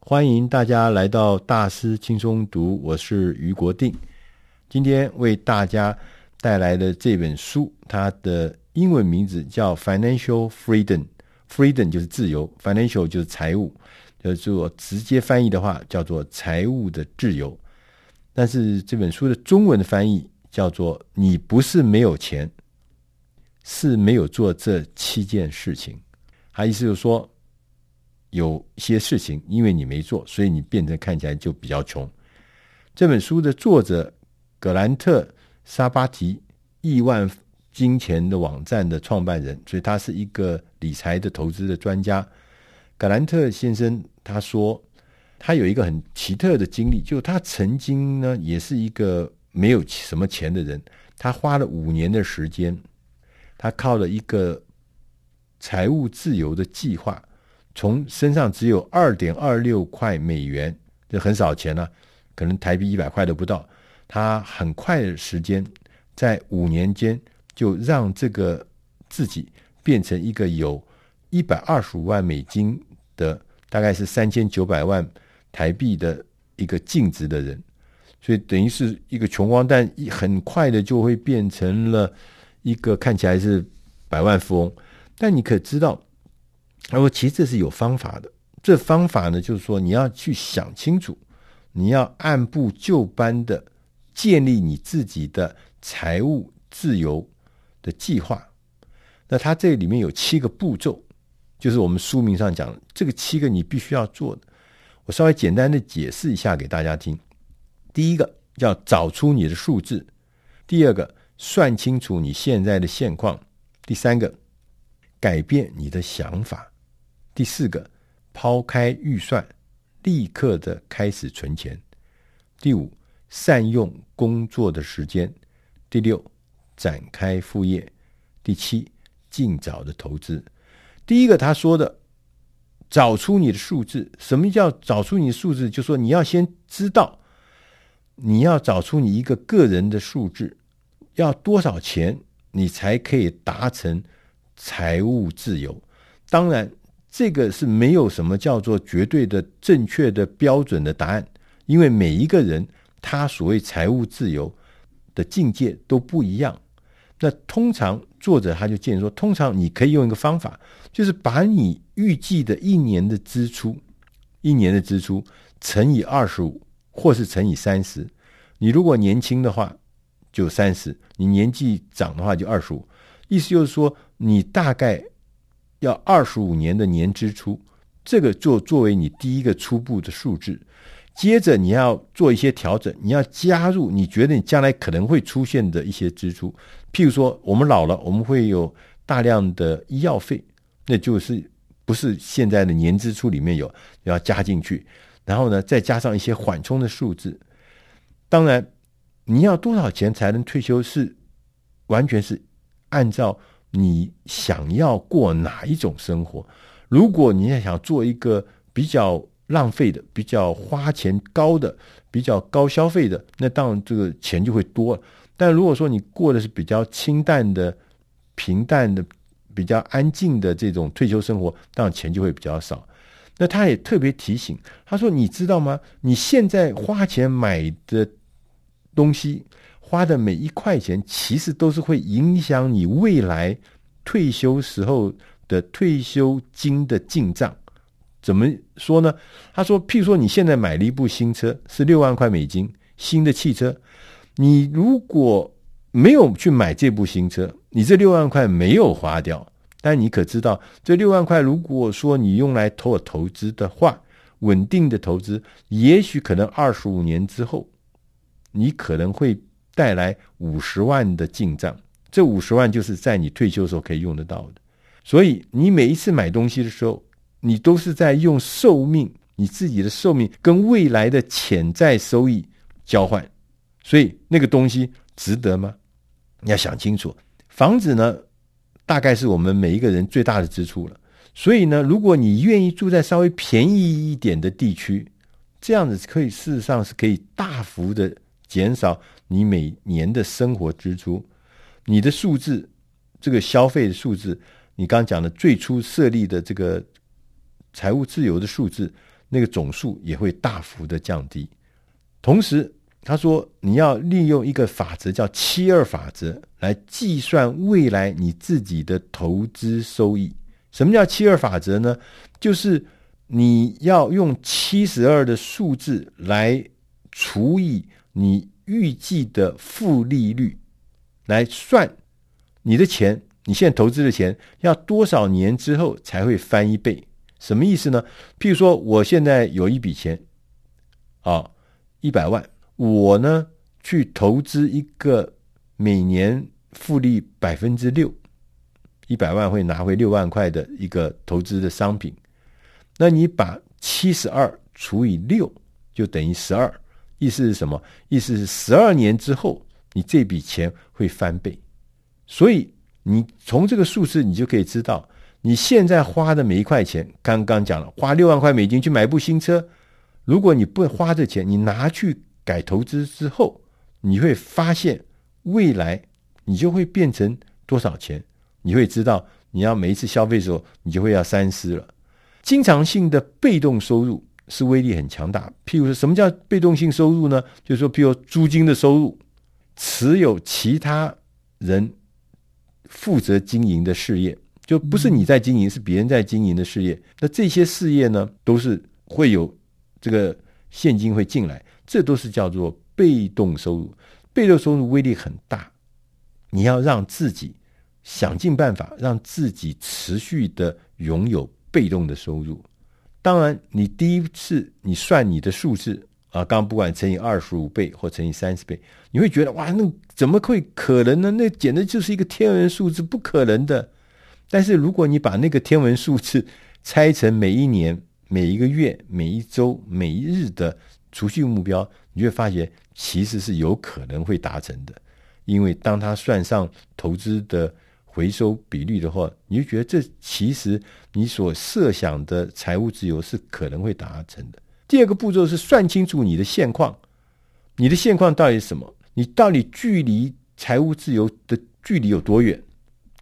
欢迎大家来到大师轻松读，我是余国定。今天为大家带来的这本书，它的英文名字叫《Financial Freedom》，Freedom 就是自由，Financial 就是财务，就是我直接翻译的话叫做财务的自由。但是这本书的中文的翻译叫做“你不是没有钱，是没有做这七件事情”。他意思就是说。有些事情，因为你没做，所以你变成看起来就比较穷。这本书的作者格兰特·沙巴提，亿万金钱的网站的创办人，所以他是一个理财的投资的专家。格兰特先生他说，他有一个很奇特的经历，就他曾经呢也是一个没有什么钱的人，他花了五年的时间，他靠了一个财务自由的计划。从身上只有二点二六块美元，这很少钱了啊，可能台币一百块都不到。他很快的时间，在五年间就让这个自己变成一个有一百二十五万美金的，大概是三千九百万台币的一个净值的人。所以等于是一个穷光蛋，一很快的就会变成了一个看起来是百万富翁。但你可知道？他说：“其实这是有方法的。这方法呢，就是说你要去想清楚，你要按部就班的建立你自己的财务自由的计划。那它这里面有七个步骤，就是我们书名上讲这个七个你必须要做的。我稍微简单的解释一下给大家听。第一个要找出你的数字，第二个算清楚你现在的现况，第三个改变你的想法。”第四个，抛开预算，立刻的开始存钱。第五，善用工作的时间。第六，展开副业。第七，尽早的投资。第一个他说的，找出你的数字。什么叫找出你的数字？就说你要先知道，你要找出你一个个人的数字，要多少钱，你才可以达成财务自由。当然。这个是没有什么叫做绝对的正确的标准的答案，因为每一个人他所谓财务自由的境界都不一样。那通常作者他就建议说，通常你可以用一个方法，就是把你预计的一年的支出，一年的支出乘以二十五，或是乘以三十。你如果年轻的话就三十，你年纪长的话就二十五。意思就是说，你大概。要二十五年的年支出，这个做作为你第一个初步的数字，接着你要做一些调整，你要加入你觉得你将来可能会出现的一些支出，譬如说我们老了，我们会有大量的医药费，那就是不是现在的年支出里面有要加进去，然后呢再加上一些缓冲的数字，当然你要多少钱才能退休是完全是按照。你想要过哪一种生活？如果你也想做一个比较浪费的、比较花钱高的、比较高消费的，那当然这个钱就会多了。但如果说你过的是比较清淡的、平淡的、比较安静的这种退休生活，当然钱就会比较少。那他也特别提醒，他说：“你知道吗？你现在花钱买的东西。”花的每一块钱，其实都是会影响你未来退休时候的退休金的进账。怎么说呢？他说，譬如说，你现在买了一部新车，是六万块美金，新的汽车。你如果没有去买这部新车，你这六万块没有花掉。但你可知道，这六万块，如果说你用来投投资的话，稳定的投资，也许可能二十五年之后，你可能会。带来五十万的进账，这五十万就是在你退休时候可以用得到的。所以你每一次买东西的时候，你都是在用寿命，你自己的寿命跟未来的潜在收益交换。所以那个东西值得吗？你要想清楚。房子呢，大概是我们每一个人最大的支出了。所以呢，如果你愿意住在稍微便宜一点的地区，这样子可以事实上是可以大幅的。减少你每年的生活支出，你的数字，这个消费的数字，你刚刚讲的最初设立的这个财务自由的数字，那个总数也会大幅的降低。同时，他说你要利用一个法则，叫七二法则，来计算未来你自己的投资收益。什么叫七二法则呢？就是你要用七十二的数字来除以你预计的复利率，来算你的钱。你现在投资的钱要多少年之后才会翻一倍？什么意思呢？譬如说，我现在有一笔钱，啊，一百万，我呢去投资一个每年复利百分之六，一百万会拿回六万块的一个投资的商品。那你把七十二除以六，就等于十二。意思是什么？意思是十二年之后，你这笔钱会翻倍。所以。你从这个数字，你就可以知道，你现在花的每一块钱，刚刚讲了，花六万块美金去买部新车，如果你不花这钱，你拿去改投资之后，你会发现未来你就会变成多少钱，你会知道，你要每一次消费的时候，你就会要三思了。经常性的被动收入是威力很强大，譬如说什么叫被动性收入呢？就是说，譬如租金的收入，持有其他人。负责经营的事业，就不是你在经营，是别人在经营的事业。那这些事业呢，都是会有这个现金会进来，这都是叫做被动收入。被动收入威力很大，你要让自己想尽办法，让自己持续的拥有被动的收入。当然，你第一次你算你的数字。啊，刚不管乘以二十五倍或乘以三十倍，你会觉得哇，那怎么会可能呢？那简直就是一个天文数字，不可能的。但是如果你把那个天文数字拆成每一年、每一个月、每一周、每一日的储蓄目标，你会发现其实是有可能会达成的。因为当他算上投资的回收比率的话，你就觉得这其实你所设想的财务自由是可能会达成的。第二个步骤是算清楚你的现况，你的现况到底是什么？你到底距离财务自由的距离有多远？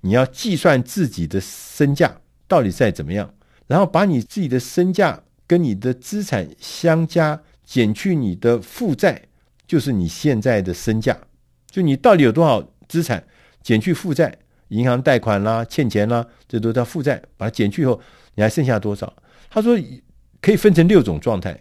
你要计算自己的身价到底在怎么样，然后把你自己的身价跟你的资产相加，减去你的负债，就是你现在的身价。就你到底有多少资产，减去负债，银行贷款啦、欠钱啦，这都叫负债。把它减去以后，你还剩下多少？他说。可以分成六种状态，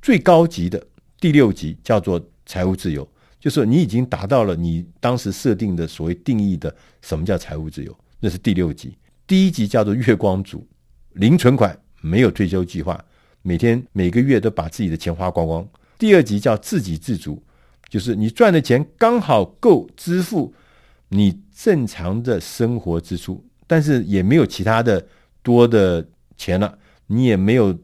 最高级的第六级叫做财务自由，就是你已经达到了你当时设定的所谓定义的什么叫财务自由，那是第六级。第一级叫做月光族，零存款，没有退休计划，每天每个月都把自己的钱花光光。第二级叫自给自足，就是你赚的钱刚好够支付你正常的生活支出，但是也没有其他的多的钱了，你也没有。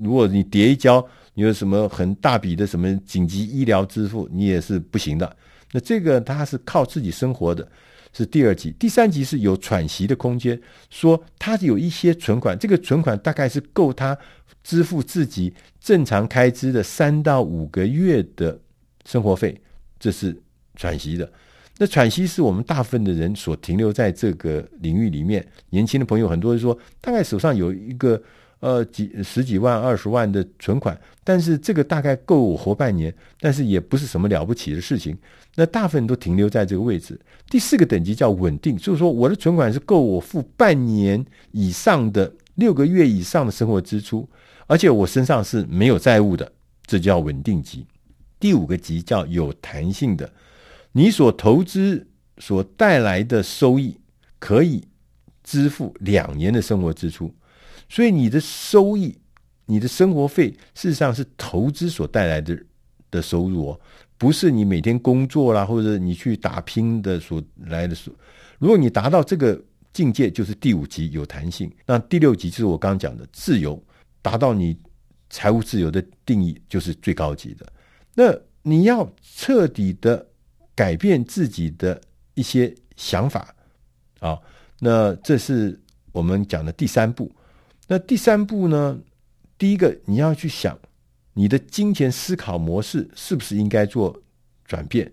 如果你叠一跤，你有什么很大笔的什么紧急医疗支付，你也是不行的。那这个他是靠自己生活的，是第二级。第三级是有喘息的空间，说他有一些存款，这个存款大概是够他支付自己正常开支的三到五个月的生活费，这是喘息的。那喘息是我们大部分的人所停留在这个领域里面。年轻的朋友很多人说，大概手上有一个。呃，几十几万、二十万的存款，但是这个大概够我活半年，但是也不是什么了不起的事情。那大部分都停留在这个位置。第四个等级叫稳定，就是说我的存款是够我付半年以上的六个月以上的生活支出，而且我身上是没有债务的，这叫稳定级。第五个级叫有弹性的，你所投资所带来的收益可以支付两年的生活支出。所以你的收益，你的生活费，事实上是投资所带来的的收入哦，不是你每天工作啦，或者你去打拼的所来的收。如果你达到这个境界，就是第五级有弹性。那第六级就是我刚刚讲的自由，达到你财务自由的定义，就是最高级的。那你要彻底的改变自己的一些想法啊，那这是我们讲的第三步。那第三步呢？第一个，你要去想你的金钱思考模式是不是应该做转变。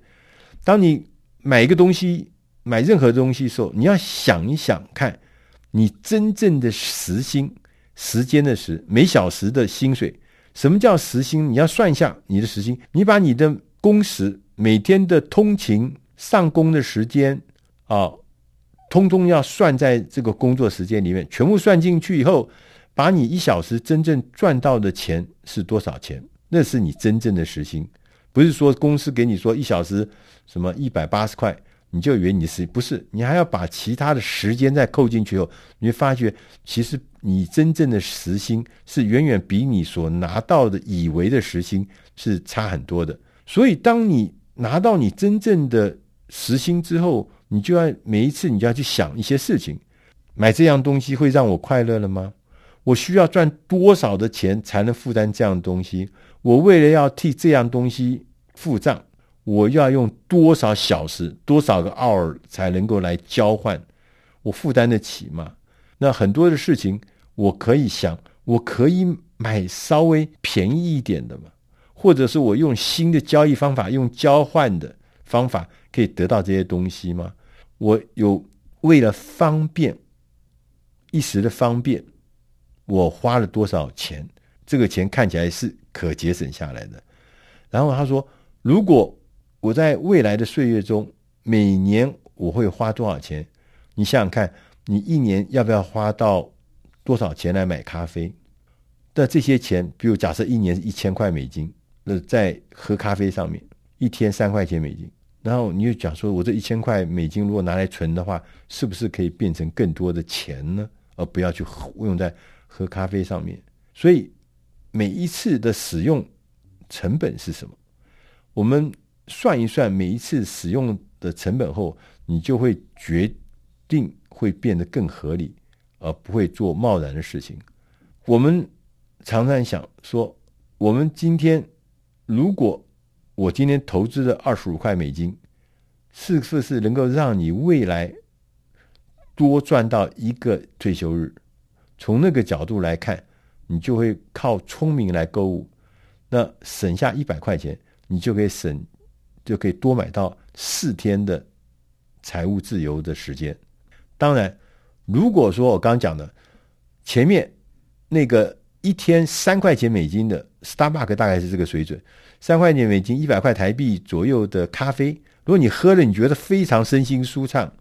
当你买一个东西，买任何东西的时候，你要想一想，看你真正的时薪、时间的时、每小时的薪水什么叫时薪？你要算一下你的时薪，你把你的工时、每天的通勤、上工的时间啊，通通要算在这个工作时间里面，全部算进去以后，把你一小时真正赚到的钱是多少钱？那是你真正的时薪，不是说公司给你说一小时什么一百八十块，你就以为你是不是？你还要把其他的时间再扣进去后，你会发觉其实。你真正的时薪是远远比你所拿到的以为的时薪是差很多的，所以当你拿到你真正的实薪之后，你就要每一次你就要去想一些事情：买这样东西会让我快乐了吗？我需要赚多少的钱才能负担这样东西？我为了要替这样东西付账，我要用多少小时、多少个 hour 才能够来交换？我负担得起吗？那很多的事情，我可以想，我可以买稍微便宜一点的嘛，或者是我用新的交易方法，用交换的方法可以得到这些东西吗？我有为了方便一时的方便，我花了多少钱？这个钱看起来是可节省下来的。然后他说，如果我在未来的岁月中，每年我会花多少钱？你想想看。你一年要不要花到多少钱来买咖啡？那这些钱，比如假设一年是一千块美金，那在喝咖啡上面，一天三块钱美金，然后你就讲说，我这一千块美金如果拿来存的话，是不是可以变成更多的钱呢？而不要去用在喝咖啡上面。所以每一次的使用成本是什么？我们算一算每一次使用的成本后，你就会决定。会变得更合理，而不会做贸然的事情。我们常常想说，我们今天如果我今天投资的二十五块美金，是不是能够让你未来多赚到一个退休日？从那个角度来看，你就会靠聪明来购物，那省下一百块钱，你就可以省，就可以多买到四天的财务自由的时间。当然，如果说我刚刚讲的前面那个一天三块钱美金的 Starbucks 大概是这个水准，三块钱美金一百块台币左右的咖啡，如果你喝了你觉得非常身心舒畅，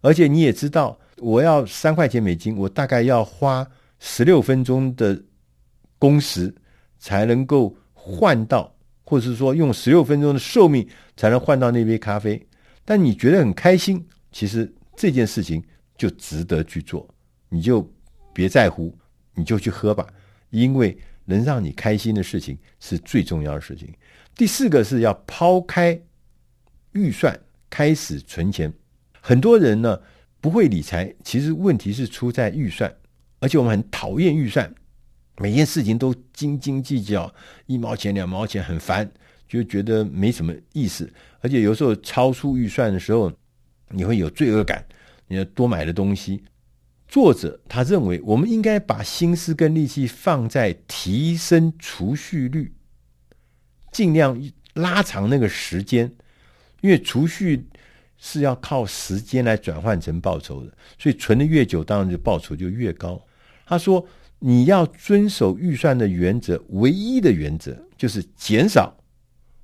而且你也知道我要三块钱美金，我大概要花十六分钟的工时才能够换到，或者是说用十六分钟的寿命才能换到那杯咖啡，但你觉得很开心，其实。这件事情就值得去做，你就别在乎，你就去喝吧，因为能让你开心的事情是最重要的事情。第四个是要抛开预算，开始存钱。很多人呢不会理财，其实问题是出在预算，而且我们很讨厌预算，每件事情都斤斤计较，一毛钱两毛钱很烦，就觉得没什么意思，而且有时候超出预算的时候。你会有罪恶感，你要多买的东西。作者他认为，我们应该把心思跟力气放在提升储蓄率，尽量拉长那个时间，因为储蓄是要靠时间来转换成报酬的，所以存的越久，当然就报酬就越高。他说，你要遵守预算的原则，唯一的原则就是减少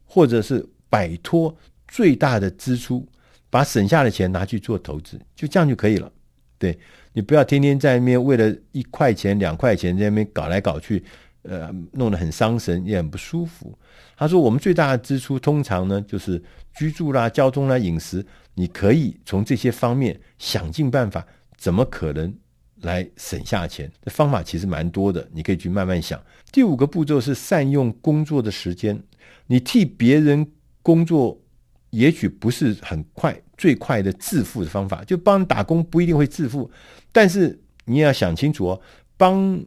或者是摆脱最大的支出。把省下的钱拿去做投资，就这样就可以了。对，你不要天天在那边为了一块钱、两块钱在那边搞来搞去，呃，弄得很伤神，也很不舒服。他说，我们最大的支出通常呢就是居住啦、交通啦、饮食。你可以从这些方面想尽办法，怎么可能来省下钱？这方法其实蛮多的，你可以去慢慢想。第五个步骤是善用工作的时间，你替别人工作。也许不是很快、最快的致富的方法，就帮打工不一定会致富，但是你也要想清楚哦，帮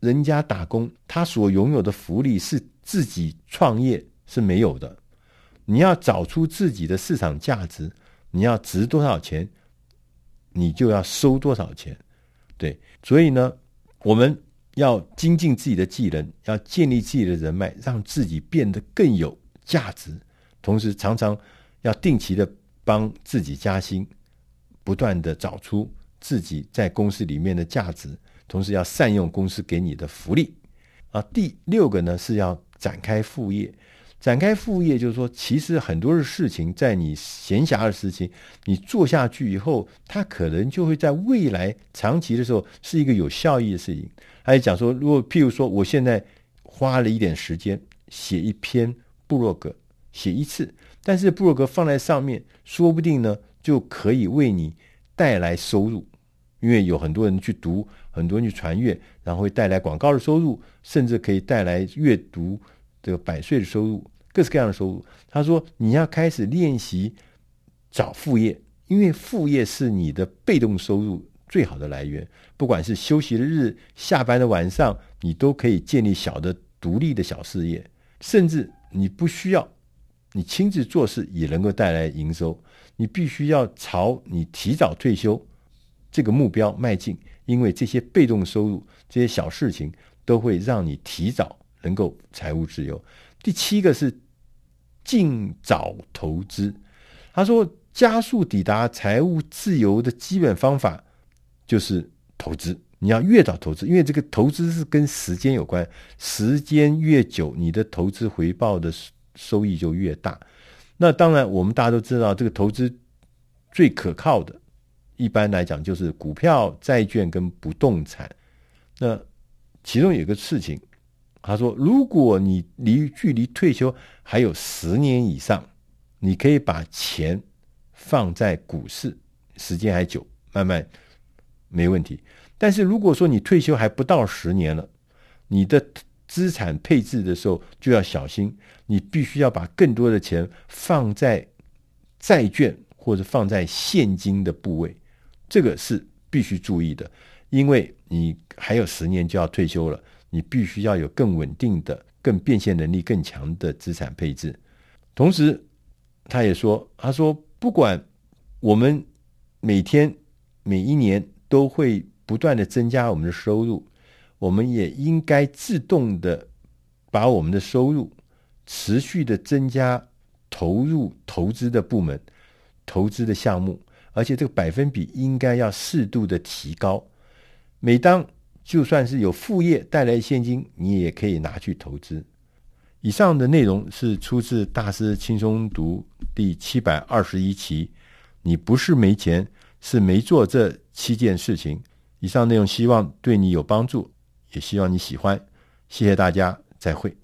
人家打工，他所拥有的福利是自己创业是没有的。你要找出自己的市场价值，你要值多少钱，你就要收多少钱。对，所以呢，我们要精进自己的技能，要建立自己的人脉，让自己变得更有价值。同时，常常要定期的帮自己加薪，不断的找出自己在公司里面的价值，同时要善用公司给你的福利。啊。第六个呢是要展开副业。展开副业就是说，其实很多的事情，在你闲暇的事情，你做下去以后，它可能就会在未来长期的时候是一个有效益的事情。还有讲说，如果譬如说，我现在花了一点时间写一篇部落格，写一次，但是部落格放在上面，说不定呢就可以为你带来收入，因为有很多人去读，很多人去传阅，然后会带来广告的收入，甚至可以带来阅读这个百岁的收入。各式各样的收入，他说你要开始练习找副业，因为副业是你的被动收入最好的来源。不管是休息的日、下班的晚上，你都可以建立小的独立的小事业，甚至你不需要你亲自做事也能够带来营收。你必须要朝你提早退休这个目标迈进，因为这些被动收入、这些小事情都会让你提早能够财务自由。第七个是。尽早投资，他说，加速抵达财务自由的基本方法就是投资。你要越早投资，因为这个投资是跟时间有关，时间越久，你的投资回报的收益就越大。那当然，我们大家都知道，这个投资最可靠的，一般来讲就是股票、债券跟不动产。那其中有一个事情。他说：“如果你离距离退休还有十年以上，你可以把钱放在股市，时间还久，慢慢没问题。但是如果说你退休还不到十年了，你的资产配置的时候就要小心，你必须要把更多的钱放在债券或者放在现金的部位，这个是必须注意的，因为你还有十年就要退休了。”你必须要有更稳定的、更变现能力更强的资产配置。同时，他也说：“他说，不管我们每天、每一年都会不断的增加我们的收入，我们也应该自动的把我们的收入持续的增加，投入投资的部门、投资的项目，而且这个百分比应该要适度的提高。每当就算是有副业带来现金，你也可以拿去投资。以上的内容是出自《大师轻松读》第七百二十一期。你不是没钱，是没做这七件事情。以上内容希望对你有帮助，也希望你喜欢。谢谢大家，再会。